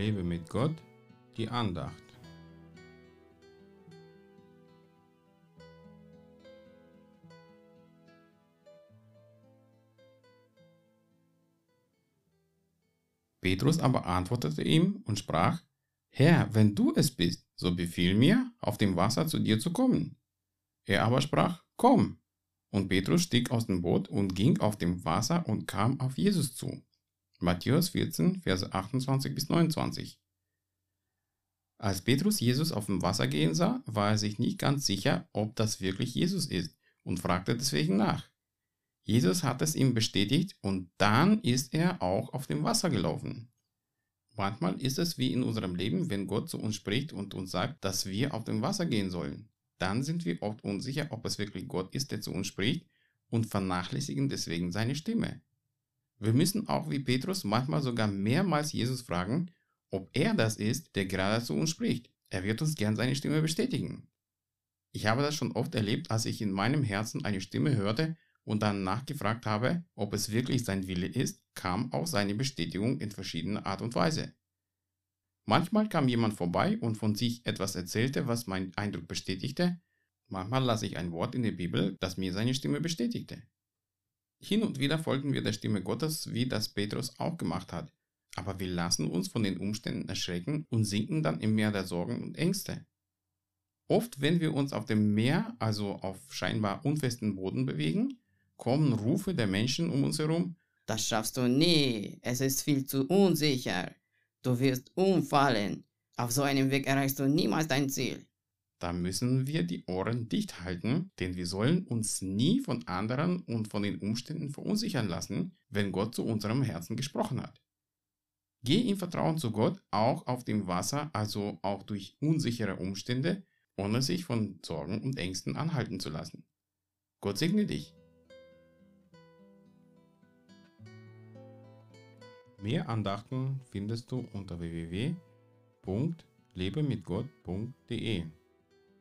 Lebe mit Gott, die Andacht. Petrus aber antwortete ihm und sprach, Herr, wenn du es bist, so befiehl mir, auf dem Wasser zu dir zu kommen. Er aber sprach, Komm. Und Petrus stieg aus dem Boot und ging auf dem Wasser und kam auf Jesus zu. Matthäus 14, Verse 28 bis 29. Als Petrus Jesus auf dem Wasser gehen sah, war er sich nicht ganz sicher, ob das wirklich Jesus ist und fragte deswegen nach. Jesus hat es ihm bestätigt und dann ist er auch auf dem Wasser gelaufen. Manchmal ist es wie in unserem Leben, wenn Gott zu uns spricht und uns sagt, dass wir auf dem Wasser gehen sollen. Dann sind wir oft unsicher, ob es wirklich Gott ist, der zu uns spricht und vernachlässigen deswegen seine Stimme. Wir müssen auch wie Petrus manchmal sogar mehrmals Jesus fragen, ob er das ist, der gerade zu uns spricht. Er wird uns gern seine Stimme bestätigen. Ich habe das schon oft erlebt, als ich in meinem Herzen eine Stimme hörte und dann nachgefragt habe, ob es wirklich sein Wille ist, kam auch seine Bestätigung in verschiedener Art und Weise. Manchmal kam jemand vorbei und von sich etwas erzählte, was meinen Eindruck bestätigte. Manchmal las ich ein Wort in der Bibel, das mir seine Stimme bestätigte. Hin und wieder folgen wir der Stimme Gottes, wie das Petrus auch gemacht hat. Aber wir lassen uns von den Umständen erschrecken und sinken dann im Meer der Sorgen und Ängste. Oft, wenn wir uns auf dem Meer, also auf scheinbar unfesten Boden bewegen, kommen Rufe der Menschen um uns herum. Das schaffst du nie, es ist viel zu unsicher. Du wirst umfallen. Auf so einem Weg erreichst du niemals dein Ziel. Da müssen wir die Ohren dicht halten, denn wir sollen uns nie von anderen und von den Umständen verunsichern lassen, wenn Gott zu unserem Herzen gesprochen hat. Geh im Vertrauen zu Gott auch auf dem Wasser, also auch durch unsichere Umstände, ohne sich von Sorgen und Ängsten anhalten zu lassen. Gott segne dich. Mehr Andachten findest du unter www.lebemitgott.de.